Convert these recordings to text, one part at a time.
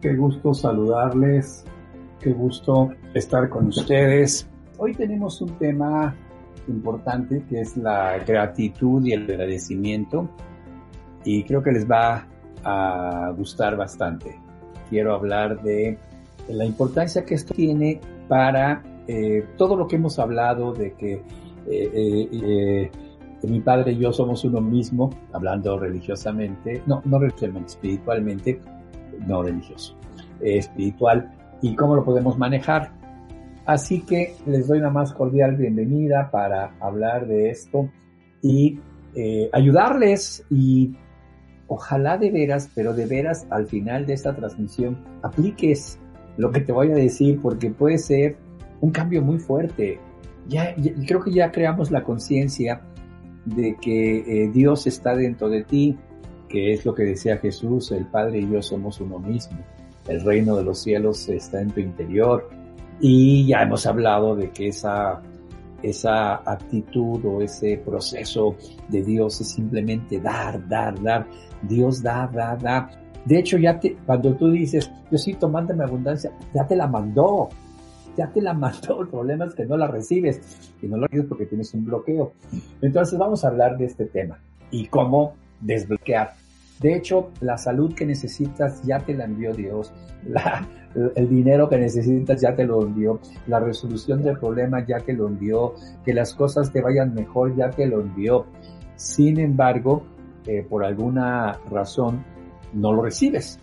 Qué gusto saludarles, qué gusto estar con ustedes. Hoy tenemos un tema importante que es la gratitud y el agradecimiento y creo que les va a gustar bastante. Quiero hablar de la importancia que esto tiene para eh, todo lo que hemos hablado de que eh, eh, mi padre y yo somos uno mismo, hablando religiosamente, no, no religiosamente, espiritualmente, no religioso, espiritual, y cómo lo podemos manejar. Así que les doy una más cordial bienvenida para hablar de esto y ayudarles y ojalá de veras, pero de veras al final de esta transmisión apliques lo que te voy a decir porque puede ser un cambio muy fuerte. Ya, creo que ya creamos la conciencia de que eh, Dios está dentro de ti, que es lo que decía Jesús, el Padre y yo somos uno mismo. El reino de los cielos está en tu interior. Y ya hemos hablado de que esa, esa actitud o ese proceso de Dios es simplemente dar, dar, dar. Dios da, da, da. De hecho, ya te, cuando tú dices, Diosito, mándame abundancia, ya te la mandó. Ya te la mandó. El problema es que no la recibes. Y no la recibes porque tienes un bloqueo. Entonces vamos a hablar de este tema y cómo desbloquear. De hecho, la salud que necesitas ya te la envió Dios. El dinero que necesitas ya te lo envió. La resolución del problema ya te lo envió. Que las cosas te vayan mejor ya te lo envió. Sin embargo, eh, por alguna razón no lo recibes.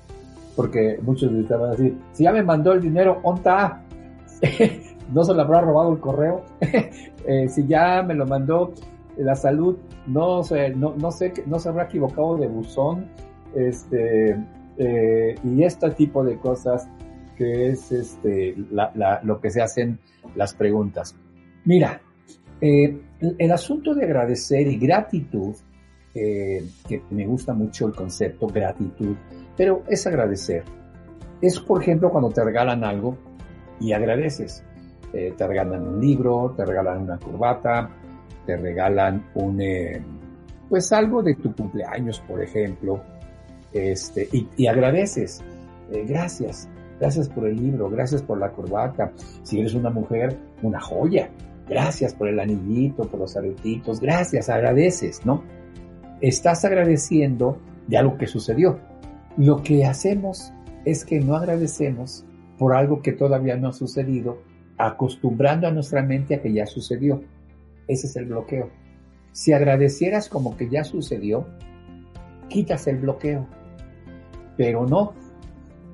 Porque muchos de ustedes van a decir, si ya me mandó el dinero, ¿onta? no se le habrá robado el correo. Eh, si ya me lo mandó la salud, no sé, no, no sé, no se habrá equivocado de buzón. Este, eh, y este tipo de cosas que es este, lo que se hacen las preguntas. Mira, el asunto de agradecer y gratitud eh, que me gusta mucho el concepto gratitud, pero es agradecer. Es, por ejemplo, cuando te regalan algo y agradeces. Eh, te regalan un libro, te regalan una corbata, te regalan un, eh, pues algo de tu cumpleaños, por ejemplo, este, y, agradeces. gracias, gracias por el libro, gracias por la corbata. Si eres una mujer, una joya. Gracias por el anillito, por los aretitos, gracias, agradeces, ¿no? estás agradeciendo de algo que sucedió. Lo que hacemos es que no agradecemos por algo que todavía no ha sucedido, acostumbrando a nuestra mente a que ya sucedió. Ese es el bloqueo. Si agradecieras como que ya sucedió, quitas el bloqueo. Pero no,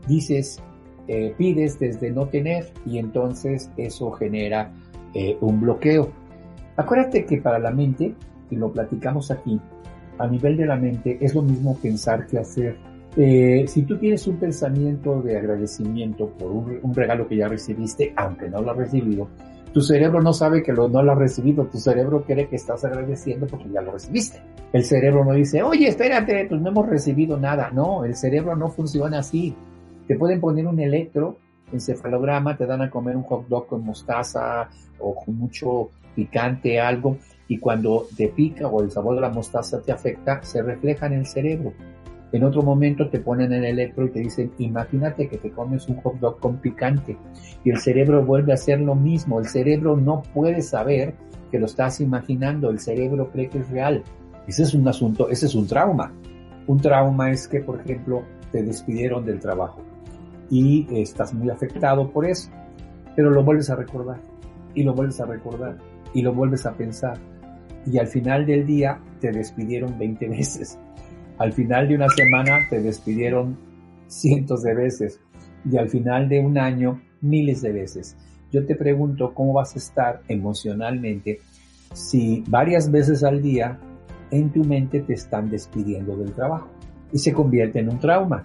dices, eh, pides desde no tener y entonces eso genera eh, un bloqueo. Acuérdate que para la mente, y lo platicamos aquí, a nivel de la mente es lo mismo pensar que hacer. Eh, si tú tienes un pensamiento de agradecimiento por un, regalo que ya recibiste, aunque no lo has recibido, tu cerebro no sabe que lo, no lo has recibido, tu cerebro cree que estás agradeciendo porque ya lo recibiste. El cerebro no dice, oye, espérate, pues no hemos recibido nada. No, el cerebro no funciona así. Te pueden poner un electro encefalograma, te dan a comer un hot dog con mostaza o con mucho picante, algo, y cuando te pica o el sabor de la mostaza te afecta, se refleja en el cerebro. En otro momento te ponen el electro y te dicen, imagínate que te comes un hot dog con picante y el cerebro vuelve a hacer lo mismo. El cerebro no puede saber que lo estás imaginando, el cerebro cree que es real. Ese es un asunto, ese es un trauma. Un trauma es que, por ejemplo, te despidieron del trabajo y estás muy afectado por eso, pero lo vuelves a recordar y lo vuelves a recordar y lo vuelves a pensar y al final del día te despidieron 20 veces. Al final de una semana te despidieron cientos de veces y al final de un año miles de veces. Yo te pregunto cómo vas a estar emocionalmente si varias veces al día en tu mente te están despidiendo del trabajo y se convierte en un trauma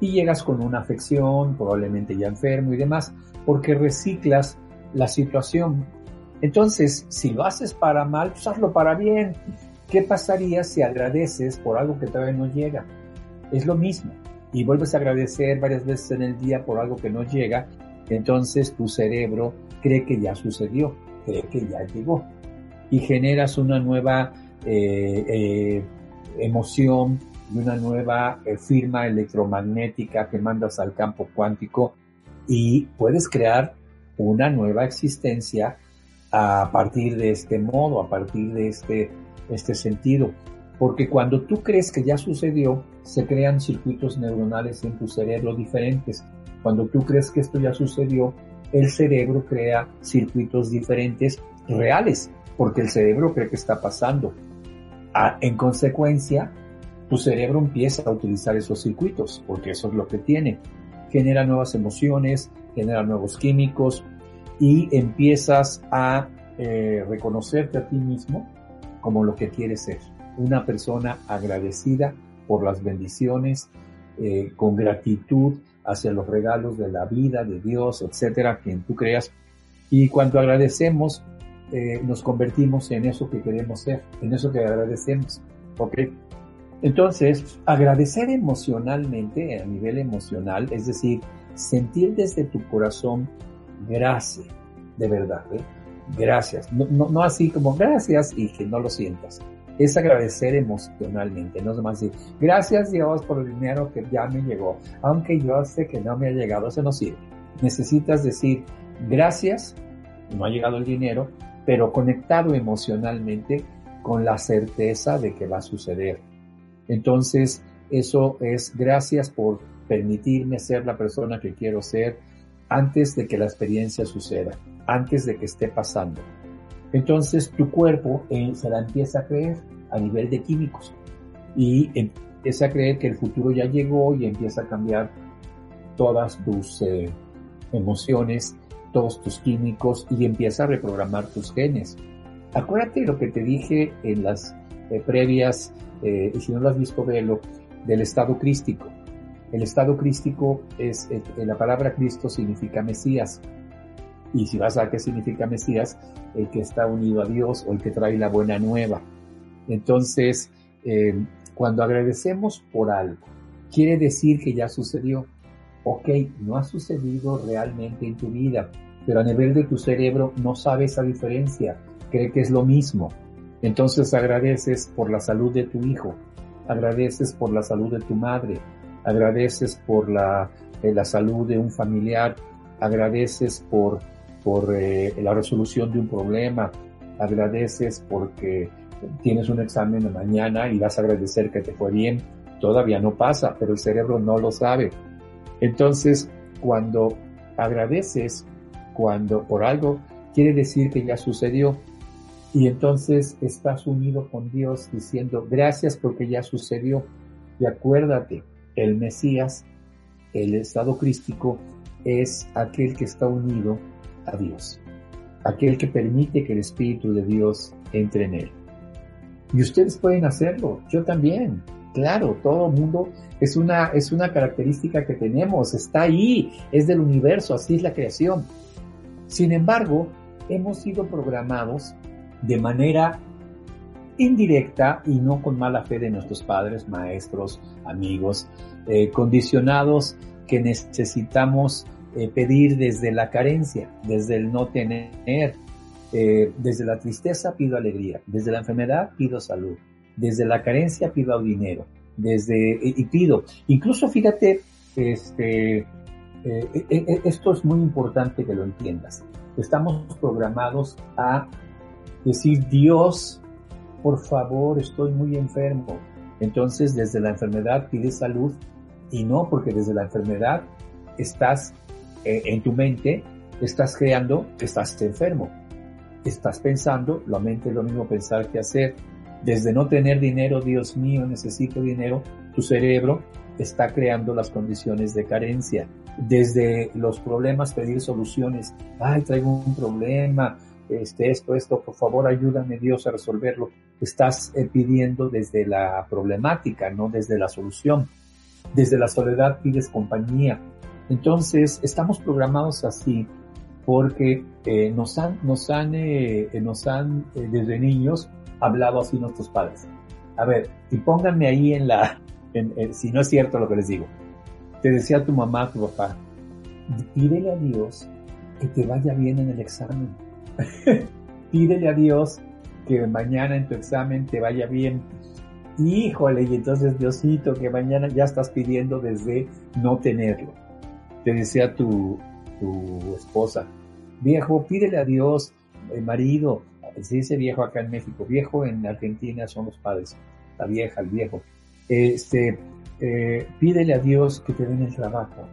y llegas con una afección, probablemente ya enfermo y demás, porque reciclas la situación entonces, si lo haces para mal, pues hazlo para bien. ¿Qué pasaría si agradeces por algo que todavía no llega? Es lo mismo. Y vuelves a agradecer varias veces en el día por algo que no llega, entonces tu cerebro cree que ya sucedió, cree que ya llegó. Y generas una nueva eh, eh, emoción y una nueva eh, firma electromagnética que mandas al campo cuántico y puedes crear una nueva existencia a partir de este modo, a partir de este, este sentido. Porque cuando tú crees que ya sucedió, se crean circuitos neuronales en tu cerebro diferentes. Cuando tú crees que esto ya sucedió, el cerebro crea circuitos diferentes reales, porque el cerebro cree que está pasando. en consecuencia, tu cerebro empieza a utilizar esos circuitos, porque eso es lo que tiene. Genera nuevas emociones, genera nuevos químicos y empiezas a eh, reconocerte a ti mismo como lo que quieres ser. Una persona agradecida por las bendiciones, eh, con gratitud hacia los regalos de la vida, de Dios, etcétera, quien tú creas. Y cuando agradecemos, eh, nos convertimos en eso que queremos ser, en eso que agradecemos. ¿Ok? Entonces, agradecer emocionalmente, a nivel emocional, es decir, sentir desde tu corazón gracias, de verdad, ¿eh? Gracias. No, no, así como gracias y que no lo sientas. Es agradecer emocionalmente, no es más decir, gracias Dios por el dinero que ya me llegó, aunque yo sé que no me ha llegado, eso no sirve. Necesitas decir gracias, no ha llegado el dinero, pero conectado emocionalmente con la certeza de que va a suceder. Entonces, eso es gracias por permitirme ser la persona que quiero ser antes de que la experiencia suceda, antes de que esté pasando. Entonces tu cuerpo eh, se la empieza a creer a nivel de químicos y empieza a creer que el futuro ya llegó y empieza a cambiar todas tus eh, emociones, todos tus químicos y empieza a reprogramar tus genes. Acuérdate lo que te dije en las eh, previas, y si no lo has visto, velo, del estado crístico. El estado crístico es, la palabra Cristo significa Mesías. Y si vas a qué significa Mesías, el que está unido a Dios o el que trae la buena nueva. Entonces, eh, cuando agradecemos por algo, quiere decir que ya sucedió. Ok, no ha sucedido realmente en tu vida, pero a nivel de tu cerebro no sabe esa diferencia, cree que es lo mismo. Entonces agradeces por la salud de tu hijo, agradeces por la salud de tu madre, agradeces por la, eh, la salud de un familiar, agradeces por por eh, la resolución de un problema, agradeces porque tienes un examen de mañana y vas a agradecer que te fue bien, todavía no pasa, pero el cerebro no lo sabe. Entonces, cuando agradeces, cuando por algo, quiere decir que ya sucedió. Y entonces estás unido con Dios diciendo, gracias porque ya sucedió. Y acuérdate, el Mesías, el estado crístico, es aquel que está unido a Dios, aquel que permite que el Espíritu de Dios entre en él. Y ustedes pueden hacerlo, yo también. Claro, todo mundo es una, es una característica que tenemos, está ahí, es del universo, así es la creación. Sin embargo, hemos sido programados de manera indirecta y no con mala fe de nuestros padres, maestros, amigos, eh, condicionados que necesitamos eh, pedir desde la carencia, desde el no tener, eh, desde la tristeza pido alegría, desde la enfermedad pido salud, desde la carencia pido dinero, desde, y, pido, incluso fíjate, este, esto es muy importante que lo entiendas. Estamos programados a decir, Dios, por favor, estoy muy enfermo. Entonces, desde la enfermedad pides salud y no porque desde la enfermedad estás eh, en tu mente estás creando que estás enfermo. Estás pensando, la mente es lo mismo pensar que hacer. Desde no tener dinero, Dios mío, necesito dinero, tu cerebro está creando las condiciones de carencia. Desde los problemas pedir soluciones. Ay, traigo un problema, este, esto, esto, por favor ayúdame Dios a resolverlo. Estás eh, pidiendo desde la problemática, no desde la solución. Desde la soledad pides compañía, entonces, estamos programados así porque eh, nos han, nos han, eh, nos han desde niños hablado así nuestros padres. A ver, y pónganme ahí en la, si no es cierto lo que les digo. Te decía tu mamá, tu papá, pídele a Dios que te vaya bien en el examen. pídele a Dios que mañana en tu examen te vaya bien. Híjole, y entonces Diosito, que mañana ya estás pidiendo desde no tenerlo. Te decía tu, tu esposa, viejo, pídele a Dios, el marido, se dice viejo acá en México, viejo en Argentina son los padres, la vieja, el viejo. Este, eh, pídele a Dios que te den el trabajo.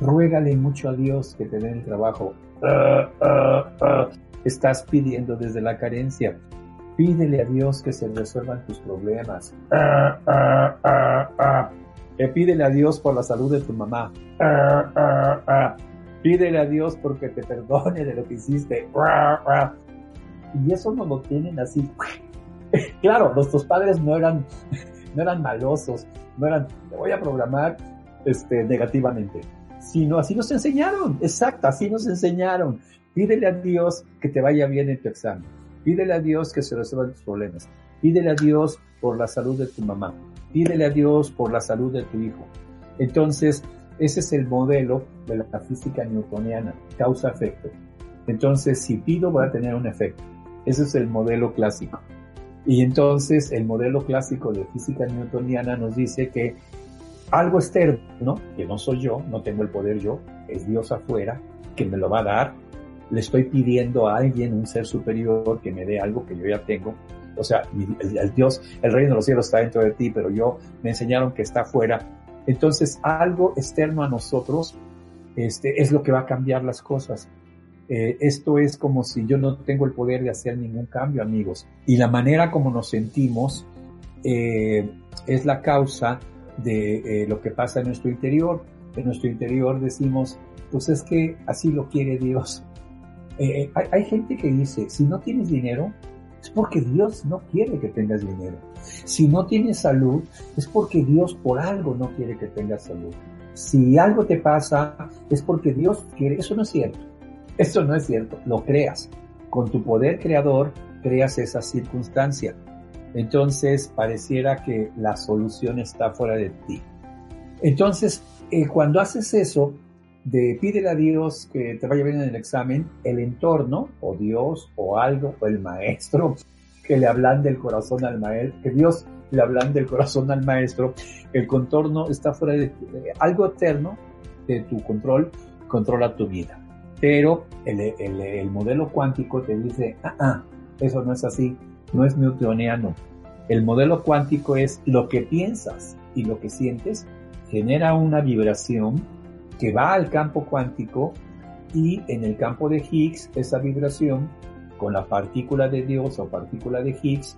Ruégale mucho a Dios que te den el trabajo. Ah, ah, ah. Estás pidiendo desde la carencia. Pídele a Dios que se resuelvan tus problemas. Eh, pídele a Dios por la salud de tu mamá. Pídele a Dios porque te perdone de lo que hiciste. Y eso no lo tienen así. claro, nuestros padres no eran, no eran malosos, no eran, te voy a programar este, negativamente, sino así nos enseñaron. Exacto, así nos enseñaron. Pídele a Dios que te vaya bien en tu examen Pídele a Dios que se resuelvan tus problemas. Pídele a Dios por la salud de tu mamá. Pídele a Dios por la salud de tu hijo. Entonces, ese es el modelo de la física newtoniana, causa-efecto. Entonces, si pido, voy a tener un efecto. Ese es el modelo clásico. Y entonces, el modelo clásico de física newtoniana nos dice que algo externo, que no soy yo, no tengo el poder yo, es Dios afuera, que me lo va a dar, le estoy pidiendo a alguien, un ser superior, que me dé algo que yo ya tengo. O sea, el, Dios, el reino de los cielos está dentro de ti, pero yo me enseñaron que está afuera. Entonces, algo externo a nosotros este, es lo que va a cambiar las cosas. Eh, esto es como si yo no tengo el poder de hacer ningún cambio, amigos. Y la manera como nos sentimos eh, es la causa de eh, lo que pasa en nuestro interior. En nuestro interior decimos, pues es que así lo quiere Dios. Eh, hay, gente que dice, si no tienes dinero, es porque Dios no quiere que tengas dinero. Si no tienes salud, es porque Dios por algo no quiere que tengas salud. Si algo te pasa, es porque Dios quiere. Eso no es cierto. Eso no es cierto. Lo creas. Con tu poder creador, creas esa circunstancia. Entonces, pareciera que la solución está fuera de ti. Entonces, eh, cuando haces eso, de pídele a Dios que te vaya bien en el examen, el entorno, o Dios, o algo, o el maestro, que le hablan del corazón al maestro, que Dios le hablan del corazón al maestro, el contorno está fuera de, algo eterno de tu control, controla tu vida. Pero el, el, modelo cuántico te dice, ah, ah, eso no es así, no es newtoniano. El modelo cuántico es lo que piensas y lo que sientes genera una vibración que va al campo cuántico y en el campo de Higgs esa vibración con la partícula de Dios o partícula de Higgs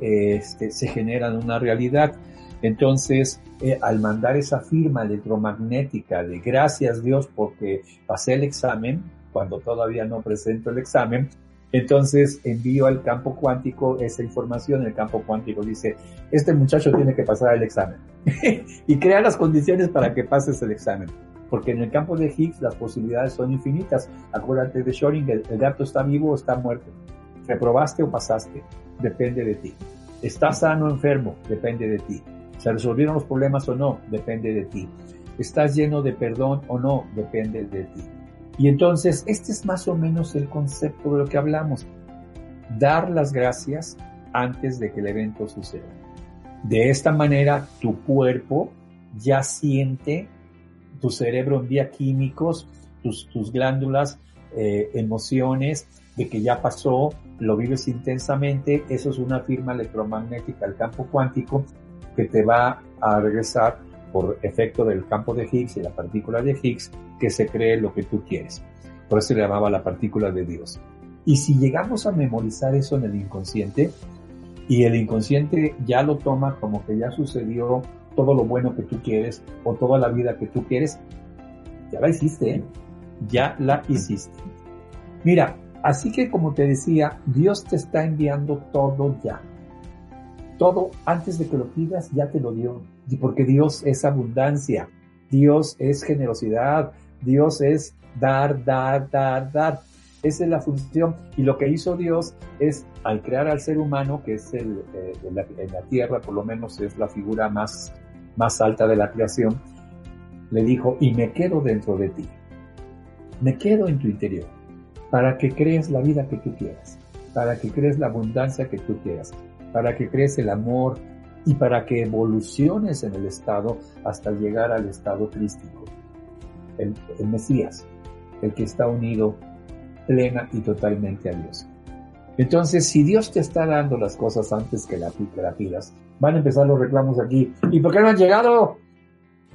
este, se genera en una realidad. Entonces, eh, al mandar esa firma electromagnética de gracias Dios porque pasé el examen, cuando todavía no presento el examen, entonces envío al campo cuántico esa información, el campo cuántico dice, este muchacho tiene que pasar el examen y crea las condiciones para que pases el examen porque en el campo de Higgs las posibilidades son infinitas. Acuérdate de Schrödinger, el gato está vivo o está muerto. Reprobaste o pasaste, depende de ti. ¿Estás sano o enfermo? Depende de ti. ¿Se resolvieron los problemas o no? Depende de ti. ¿Estás lleno de perdón o no? Depende de ti. Y entonces, este es más o menos el concepto de lo que hablamos. Dar las gracias antes de que el evento suceda. De esta manera, tu cuerpo ya siente tu cerebro envía químicos, tus, tus glándulas, eh, emociones de que ya pasó, lo vives intensamente, eso es una firma electromagnética al campo cuántico que te va a regresar por efecto del campo de Higgs y la partícula de Higgs que se cree lo que tú quieres. Por eso se llamaba la partícula de Dios. Y si llegamos a memorizar eso en el inconsciente, y el inconsciente ya lo toma como que ya sucedió todo lo bueno que tú quieres o toda la vida que tú quieres, ya la hiciste, ¿eh? ya la hiciste. Mira, así que como te decía, Dios te está enviando todo ya. Todo antes de que lo pidas ya te lo dio. Porque Dios es abundancia, Dios es generosidad, Dios es dar, dar, dar, dar. Esa es la función. Y lo que hizo Dios es, al crear al ser humano, que es el, eh, en, la, tierra, por lo menos es la figura más más alta de la creación, le dijo, y me quedo dentro de ti. Me quedo en tu interior, para que crees la vida que tú quieras, para que crees la abundancia que tú quieras, para que crees el amor y para que evoluciones en el estado hasta llegar al estado crístico. El, el Mesías, el que está unido plena y totalmente a Dios. Entonces, si Dios te está dando las cosas antes que, la, que la pidas, van a empezar los reclamos aquí. ¿Y por qué no han llegado?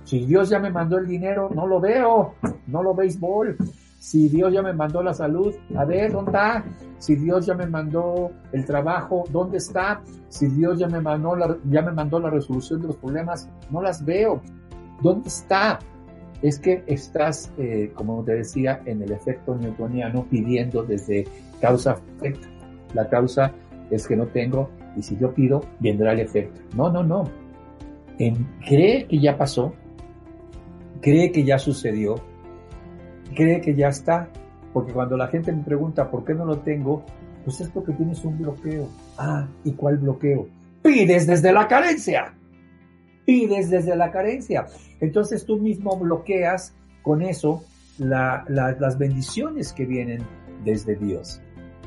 Si Dios ya me mandó el dinero, no lo veo, no lo béisbol. Si Dios ya me mandó la salud, a ver, ¿dónde está? Si Dios ya me mandó el trabajo, ¿dónde está? Si Dios ya me mandó la, ya me mandó la resolución de los problemas, no las veo. ¿Dónde está? Es que estás, eh, como te decía, en el efecto newtoniano pidiendo desde causa-efecto. La causa es que no tengo y si yo pido, vendrá el efecto. No, no, no. En, cree que ya pasó, cree que ya sucedió, cree que ya está. Porque cuando la gente me pregunta por qué no lo tengo, pues es porque tienes un bloqueo. Ah, ¿y cuál bloqueo? Pides desde la carencia. Pides desde la carencia. Entonces tú mismo bloqueas con eso las bendiciones que vienen desde Dios.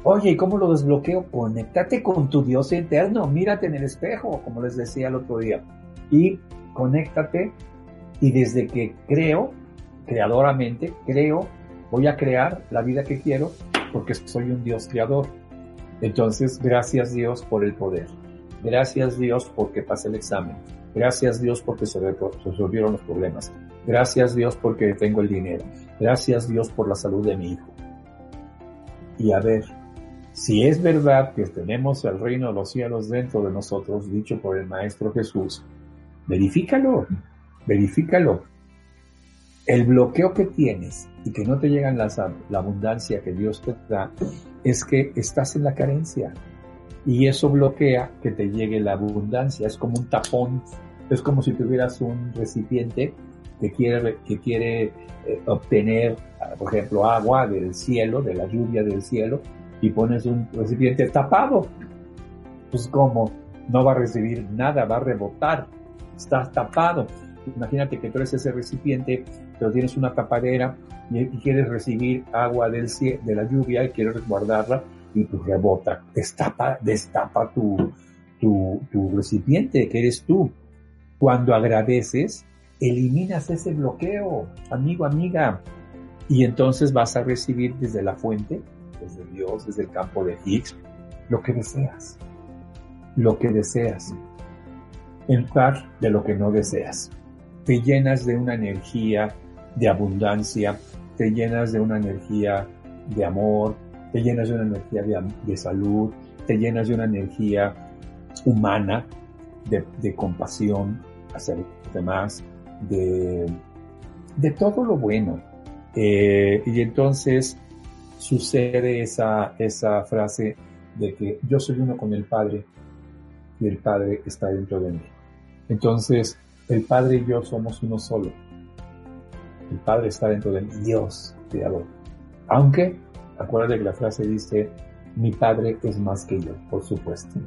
Oye, ¿y cómo lo desbloqueo? Conéctate con tu Dios eterno, mírate en el espejo, como les decía el otro día, y conéctate y desde que creo, creadoramente, creo, voy a crear la vida que quiero porque soy un Dios creador. Entonces, gracias Dios por el poder. Gracias Dios porque pasé el examen. Gracias Dios porque se resolvieron los problemas. Gracias Dios porque tengo el dinero. Gracias Dios por la salud de mi hijo. Y a ver, si es verdad que tenemos el reino de los cielos dentro de nosotros, dicho por el Maestro Jesús, verifícalo verifícalo. El bloqueo que tienes y que no te llega la abundancia que Dios te da es que estás en la carencia y eso bloquea que te llegue la abundancia. Es como un tapón, es como si tuvieras un recipiente que quiere, que quiere eh, obtener, por ejemplo, agua del cielo, de la lluvia del cielo, y pones un recipiente tapado. Pues como no va a recibir nada, va a rebotar, está tapado. Imagínate que tú eres ese recipiente, pero tienes una tapadera y, quieres recibir agua del de la lluvia y quieres guardarla y pues rebota, destapa, destapa tu, tu, tu recipiente que eres tú. Cuando agradeces, eliminas ese bloqueo, amigo, amiga, y entonces vas a recibir desde la fuente, desde Dios, desde el campo de Higgs, lo que deseas, lo que deseas, en par de lo que no deseas te llenas de una energía de abundancia, te llenas de una energía de amor, te llenas de una energía de, salud, te llenas de una energía humana, de, compasión hacia los demás, de, de todo lo bueno. Eh, y entonces sucede esa, esa frase de que yo soy uno con el Padre y el Padre está dentro de mí. Entonces, el Padre y yo somos uno solo. El Padre está dentro de Dios, creador. Aunque, acuérdate que la frase dice, mi Padre es más que yo, por supuesto.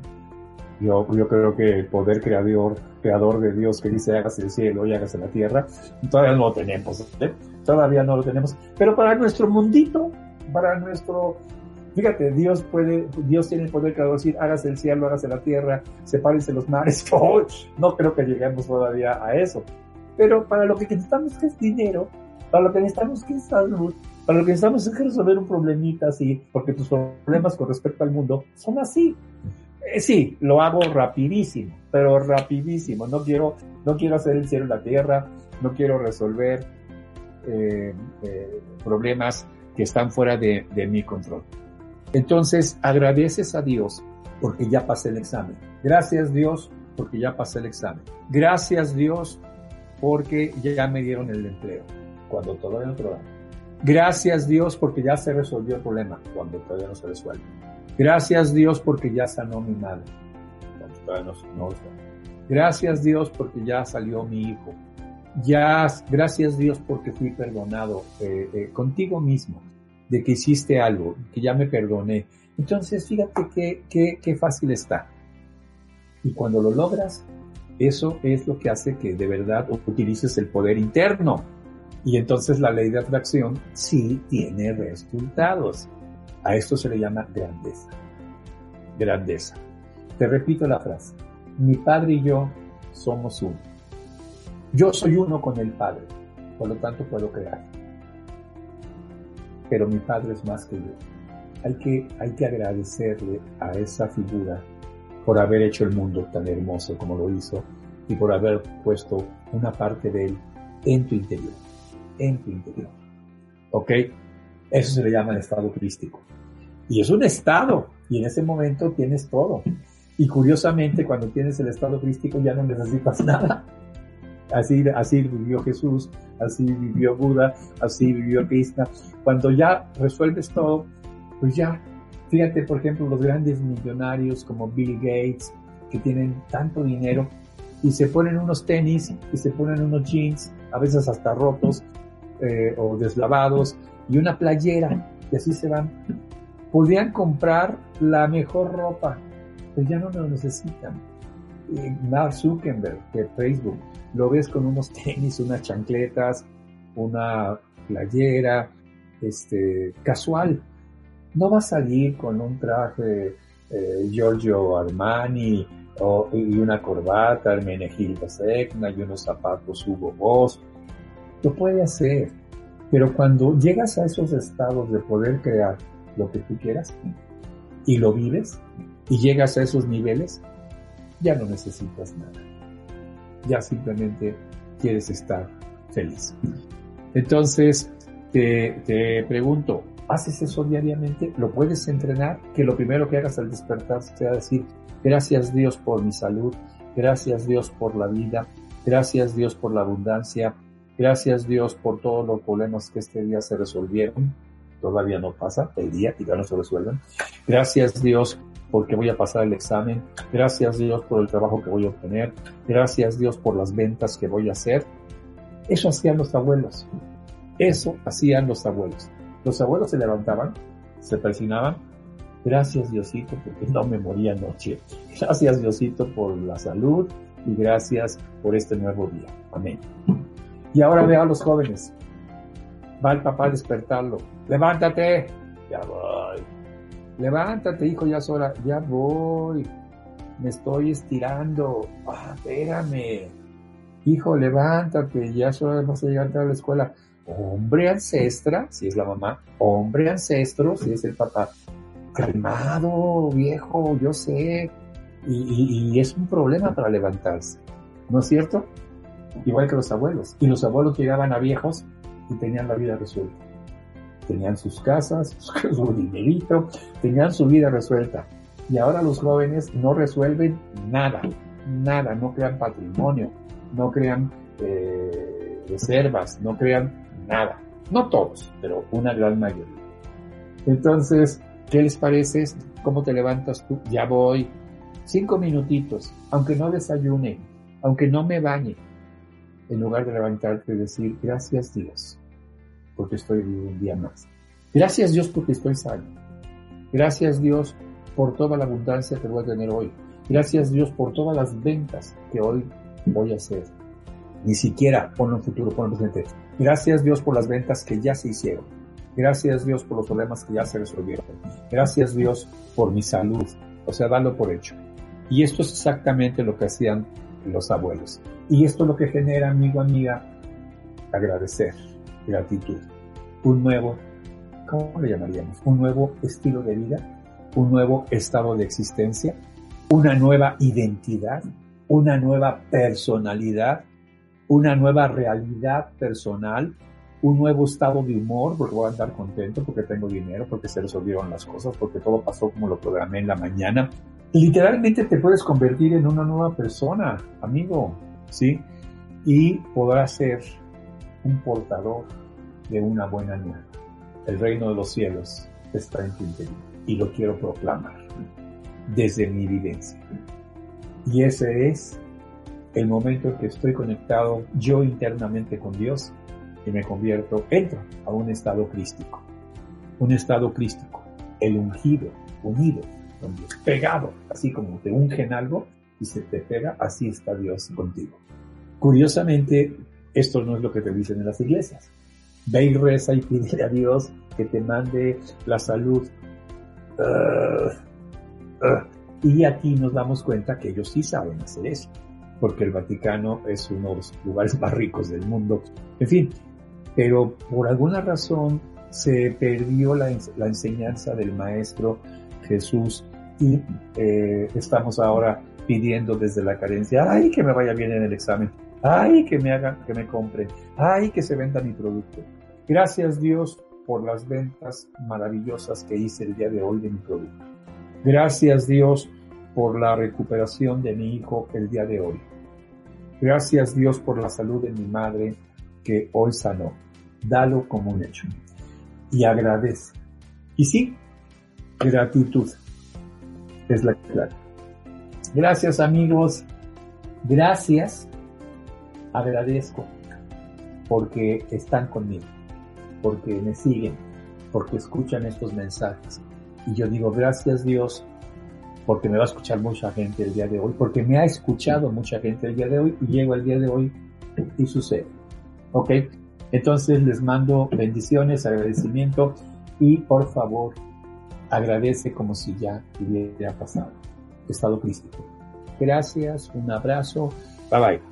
Yo, yo creo que el poder creador, creador de Dios que dice hágase el cielo y hágase la tierra, todavía no lo tenemos, ¿eh? todavía no lo tenemos. Pero para nuestro mundito, para nuestro Fíjate, Dios puede, Dios tiene el poder de decir, hágase el cielo, hágase la tierra, sepárense los mares. no creo que lleguemos todavía a eso. Pero para lo que necesitamos es dinero, para lo que necesitamos que es salud, para lo que necesitamos es resolver un problemita así, porque tus problemas con respecto al mundo son así. Eh, sí, lo hago rapidísimo, pero rapidísimo. No quiero, no quiero hacer el cielo y la tierra, no quiero resolver eh, eh, problemas que están fuera de mi control. Entonces agradeces a Dios porque ya pasé el examen. Gracias Dios porque ya pasé el examen. Gracias Dios porque ya me dieron el empleo cuando todavía no programa. Gracias Dios porque ya se resolvió el problema cuando todavía no se resuelve. Gracias Dios porque ya sanó mi madre cuando todavía no, no Gracias Dios porque ya salió mi hijo. Ya, gracias Dios porque fui perdonado eh, eh, contigo mismo de que hiciste algo, que ya me perdoné. Entonces, fíjate qué, qué, fácil está. Y cuando lo logras, eso es lo que hace que de verdad utilices el poder interno. Y entonces la ley de atracción sí tiene resultados. A esto se le llama grandeza. Grandeza. Te repito la frase. mi Padre y yo somos uno. Yo soy uno con el Padre, por lo tanto puedo crear. Pero mi Padre es más que yo. Hay que, hay que agradecerle a esa figura por haber hecho el mundo tan hermoso como lo hizo y por haber puesto una parte de él en tu interior, en tu interior. ¿Ok? Eso se le llama el estado crístico. Y es un estado, y en ese momento tienes todo. Y curiosamente, cuando tienes el estado crístico ya no necesitas nada. Así, así vivió Jesús, así vivió Buda, así vivió Krishna. Cuando ya resuelves todo, pues ya, fíjate, por ejemplo, los grandes millonarios como Bill Gates, que tienen tanto dinero, y se ponen unos tenis, y se ponen unos jeans, a veces hasta rotos eh, o deslavados, y una playera, y así se van. Podían comprar la mejor ropa, pero ya no lo necesitan. Mark Zuckerberg de Facebook, lo ves con unos tenis, unas chancletas, una playera, este, casual. No va a salir con un traje eh, Giorgio Armani o, y una corbata Hermenegildo Secna y unos zapatos Hugo Boss. Lo puede hacer, pero cuando llegas a esos estados de poder crear lo que tú quieras y lo vives y llegas a esos niveles, ya no necesitas nada. Ya simplemente quieres estar feliz. Entonces, te, te pregunto, ¿haces eso diariamente? ¿Lo puedes entrenar? Que lo primero que hagas al despertar sea decir, gracias Dios por mi salud, gracias Dios por la vida, gracias Dios por la abundancia, gracias Dios por todos los problemas que este día se resolvieron. Todavía no pasa el día y ya no se resuelven. Gracias Dios porque voy a pasar el examen. Gracias Dios por el trabajo que voy a obtener. Gracias Dios por las ventas que voy a hacer. Eso hacían los abuelos. Eso hacían los abuelos. Los abuelos se levantaban, se persinaban. Gracias Diosito porque no me moría anoche. Gracias Diosito por la salud y gracias por este nuevo día. Amén. Y ahora veo a los jóvenes. Va el papá a despertarlo. Levántate. Ya voy Levántate, hijo, ya es hora. Ya voy. Me estoy estirando. Ah, espérame. Hijo, levántate, ya es hora, vas a llegar a la escuela. Hombre ancestra, si es la mamá. Hombre ancestro, si es el papá. Calmado, viejo, yo sé. Y, y es un problema para levantarse. ¿No es cierto? Igual que los abuelos. Y los abuelos llegaban a viejos y tenían la vida resuelta tenían sus casas, su dinerito, tenían su vida resuelta. Y ahora los jóvenes no resuelven nada, nada, no crean patrimonio, no crean eh, reservas, no crean nada. No todos, pero una gran mayoría. Entonces, ¿qué les parece? ¿Cómo te levantas tú? Ya voy. Cinco minutitos, aunque no desayune, aunque no me bañe, en lugar de levantarte y decir, gracias Dios porque estoy vivo un día más. Gracias Dios porque estoy sano. Gracias Dios por toda la abundancia que voy a tener hoy. Gracias Dios por todas las ventas que hoy voy a hacer. Ni siquiera ponlo en futuro, ponlo en presente. Gracias Dios por las ventas que ya se hicieron. Gracias Dios por los problemas que ya se resolvieron. Gracias Dios por mi salud. O sea, dalo por hecho. Y esto es exactamente lo que hacían los abuelos. Y esto es lo que genera, amigo, amiga, agradecer gratitud, un nuevo, ¿cómo le llamaríamos? Un nuevo estilo de vida, un nuevo estado de existencia, una nueva identidad, una nueva personalidad, una nueva realidad personal, un nuevo estado de humor, porque voy a andar contento, porque tengo dinero, porque se resolvieron las cosas, porque todo pasó como lo programé en la mañana. Literalmente te puedes convertir en una nueva persona, amigo, ¿sí? Y podrás ser un portador de una buena nueva. El reino de los cielos está en tu interior y lo quiero proclamar desde mi vivencia. Y ese es el momento en que estoy conectado yo internamente con Dios y me convierto, entro a un estado crístico. Un estado crístico, el ungido, unido con Dios, pegado, así como te ungen algo y se te pega, así está Dios contigo. Curiosamente, esto no es lo que te dicen en las iglesias. Ve y reza y pide a Dios que te mande la salud. Uh, uh, Y aquí nos damos cuenta que ellos sí saben hacer eso, porque el Vaticano es uno de los lugares más ricos del mundo. En fin, pero por alguna razón se perdió la, la enseñanza del Maestro Jesús y eh, estamos ahora pidiendo desde la carencia, ay, que me vaya bien en el examen, ay, que me hagan, que me compren, ay, que se venda mi producto. Gracias Dios por las ventas maravillosas que hice el día de hoy de mi producto. Gracias Dios por la recuperación de mi hijo el día de hoy. Gracias Dios por la salud de mi madre que hoy sanó. Dalo como un hecho. Y agradece. Y sí, gratitud es la clave. Gracias amigos. Gracias. Agradezco porque están conmigo, porque me siguen, porque escuchan estos mensajes. Y yo digo, gracias Dios, porque me va a escuchar mucha gente el día de hoy, porque me ha escuchado mucha gente el día de hoy y llego el día de hoy y sucede. ¿Ok? Entonces les mando bendiciones, agradecimiento y por favor agradece como si ya hubiera pasado. Estado crístico. Gracias, un abrazo. Bye bye.